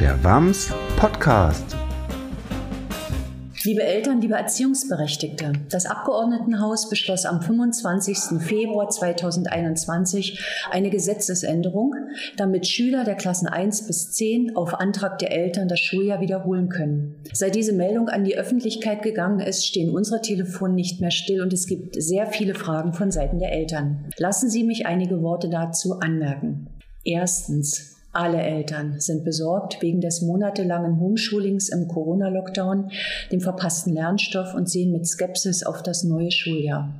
Der WAMS Podcast. Liebe Eltern, liebe Erziehungsberechtigte, das Abgeordnetenhaus beschloss am 25. Februar 2021 eine Gesetzesänderung, damit Schüler der Klassen 1 bis 10 auf Antrag der Eltern das Schuljahr wiederholen können. Seit diese Meldung an die Öffentlichkeit gegangen ist, stehen unsere Telefone nicht mehr still und es gibt sehr viele Fragen von Seiten der Eltern. Lassen Sie mich einige Worte dazu anmerken. Erstens. Alle Eltern sind besorgt wegen des monatelangen Homeschoolings im Corona-Lockdown, dem verpassten Lernstoff und sehen mit Skepsis auf das neue Schuljahr.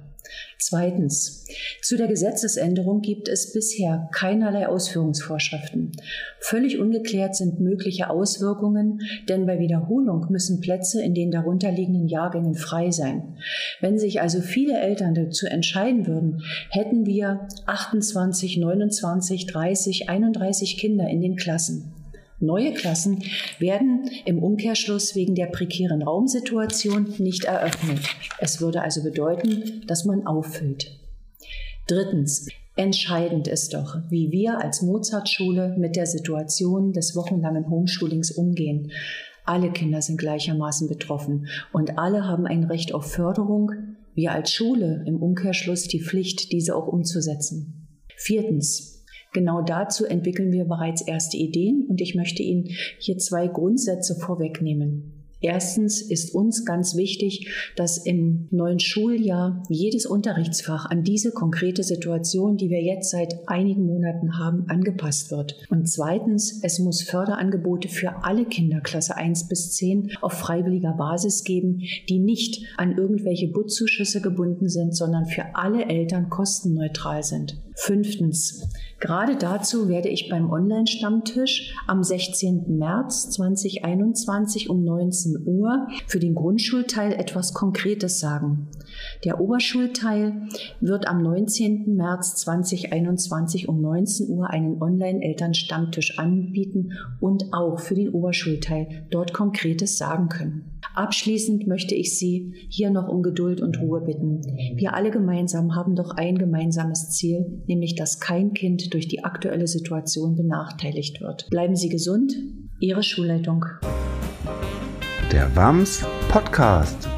Zweitens. Zu der Gesetzesänderung gibt es bisher keinerlei Ausführungsvorschriften. Völlig ungeklärt sind mögliche Auswirkungen, denn bei Wiederholung müssen Plätze in den darunterliegenden Jahrgängen frei sein. Wenn sich also viele Eltern dazu entscheiden würden, hätten wir 28, 29, 30, 31 Kinder in den Klassen. Neue Klassen werden im Umkehrschluss wegen der prekären Raumsituation nicht eröffnet. Es würde also bedeuten, dass man auffüllt. Drittens. Entscheidend ist doch, wie wir als Mozartschule mit der Situation des wochenlangen Homeschoolings umgehen. Alle Kinder sind gleichermaßen betroffen und alle haben ein Recht auf Förderung, wir als Schule im Umkehrschluss die Pflicht, diese auch umzusetzen. Viertens. Genau dazu entwickeln wir bereits erste Ideen und ich möchte Ihnen hier zwei Grundsätze vorwegnehmen. Erstens ist uns ganz wichtig, dass im neuen Schuljahr jedes Unterrichtsfach an diese konkrete Situation, die wir jetzt seit einigen Monaten haben, angepasst wird. Und zweitens, es muss Förderangebote für alle Kinder Klasse 1 bis 10 auf freiwilliger Basis geben, die nicht an irgendwelche Butzuschüsse gebunden sind, sondern für alle Eltern kostenneutral sind. Fünftens, gerade dazu werde ich beim Online-Stammtisch am 16. März 2021 um 19 Uhr für den Grundschulteil etwas Konkretes sagen. Der Oberschulteil wird am 19. März 2021 um 19 Uhr einen Online-Elternstammtisch anbieten und auch für den Oberschulteil dort Konkretes sagen können. Abschließend möchte ich Sie hier noch um Geduld und Ruhe bitten. Wir alle gemeinsam haben doch ein gemeinsames Ziel, nämlich dass kein Kind durch die aktuelle Situation benachteiligt wird. Bleiben Sie gesund, Ihre Schulleitung. Der WAMS Podcast.